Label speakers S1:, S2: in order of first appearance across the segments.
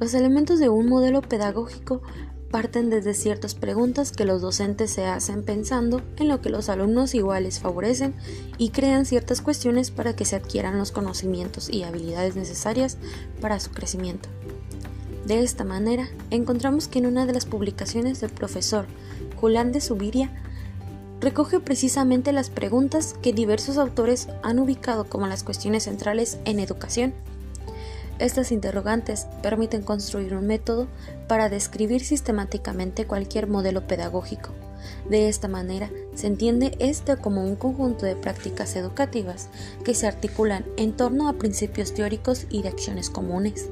S1: Los elementos de un modelo pedagógico parten desde ciertas preguntas que los docentes se hacen pensando en lo que los alumnos iguales favorecen y crean ciertas cuestiones para que se adquieran los conocimientos y habilidades necesarias para su crecimiento. De esta manera, encontramos que en una de las publicaciones del profesor Julián de Subiria recoge precisamente las preguntas que diversos autores han ubicado como las cuestiones centrales en educación estas interrogantes permiten construir un método para describir sistemáticamente cualquier modelo pedagógico. De esta manera, se entiende este como un conjunto de prácticas educativas que se articulan en torno a principios teóricos y de acciones comunes.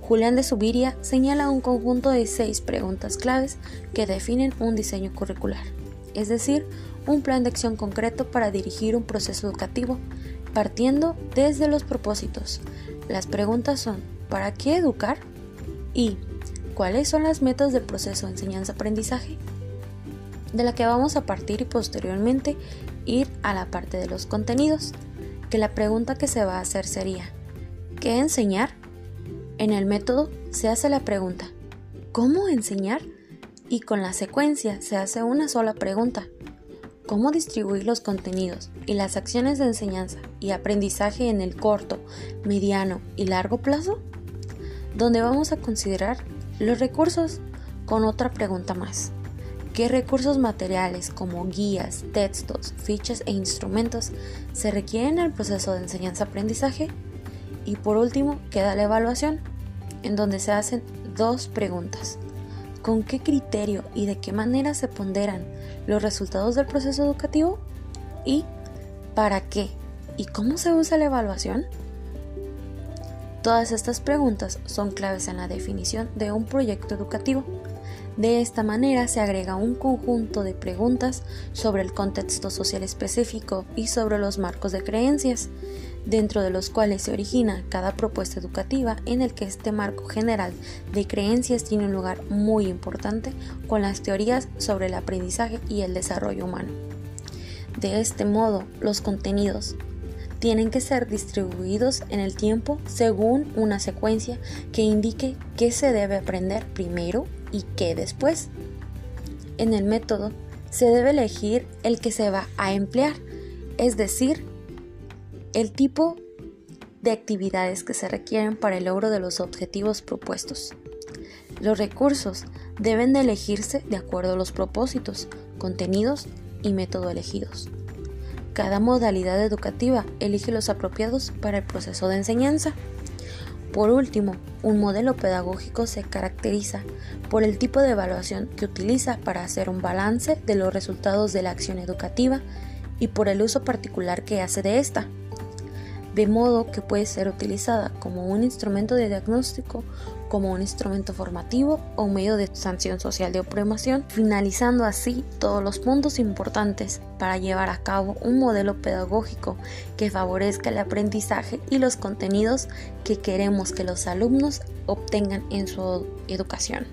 S1: Julián de Subiria señala un conjunto de seis preguntas claves que definen un diseño curricular, es decir, un plan de acción concreto para dirigir un proceso educativo, partiendo desde los propósitos, las preguntas son, ¿para qué educar? ¿Y cuáles son las metas del proceso de enseñanza-aprendizaje? De la que vamos a partir y posteriormente ir a la parte de los contenidos, que la pregunta que se va a hacer sería, ¿qué enseñar? En el método se hace la pregunta, ¿cómo enseñar? Y con la secuencia se hace una sola pregunta, cómo distribuir los contenidos y las acciones de enseñanza y aprendizaje en el corto, mediano y largo plazo, donde vamos a considerar los recursos con otra pregunta más. ¿Qué recursos materiales como guías, textos, fichas e instrumentos se requieren en el proceso de enseñanza-aprendizaje? Y por último queda la evaluación, en donde se hacen dos preguntas con qué criterio y de qué manera se ponderan los resultados del proceso educativo y para qué y cómo se usa la evaluación. Todas estas preguntas son claves en la definición de un proyecto educativo. De esta manera se agrega un conjunto de preguntas sobre el contexto social específico y sobre los marcos de creencias dentro de los cuales se origina cada propuesta educativa en el que este marco general de creencias tiene un lugar muy importante con las teorías sobre el aprendizaje y el desarrollo humano. De este modo, los contenidos tienen que ser distribuidos en el tiempo según una secuencia que indique qué se debe aprender primero y qué después. En el método se debe elegir el que se va a emplear, es decir, el tipo de actividades que se requieren para el logro de los objetivos propuestos. Los recursos deben de elegirse de acuerdo a los propósitos, contenidos y método elegidos. Cada modalidad educativa elige los apropiados para el proceso de enseñanza. Por último, un modelo pedagógico se caracteriza por el tipo de evaluación que utiliza para hacer un balance de los resultados de la acción educativa y por el uso particular que hace de esta de modo que puede ser utilizada como un instrumento de diagnóstico, como un instrumento formativo o medio de sanción social de opresión, finalizando así todos los puntos importantes para llevar a cabo un modelo pedagógico que favorezca el aprendizaje y los contenidos que queremos que los alumnos obtengan en su educación.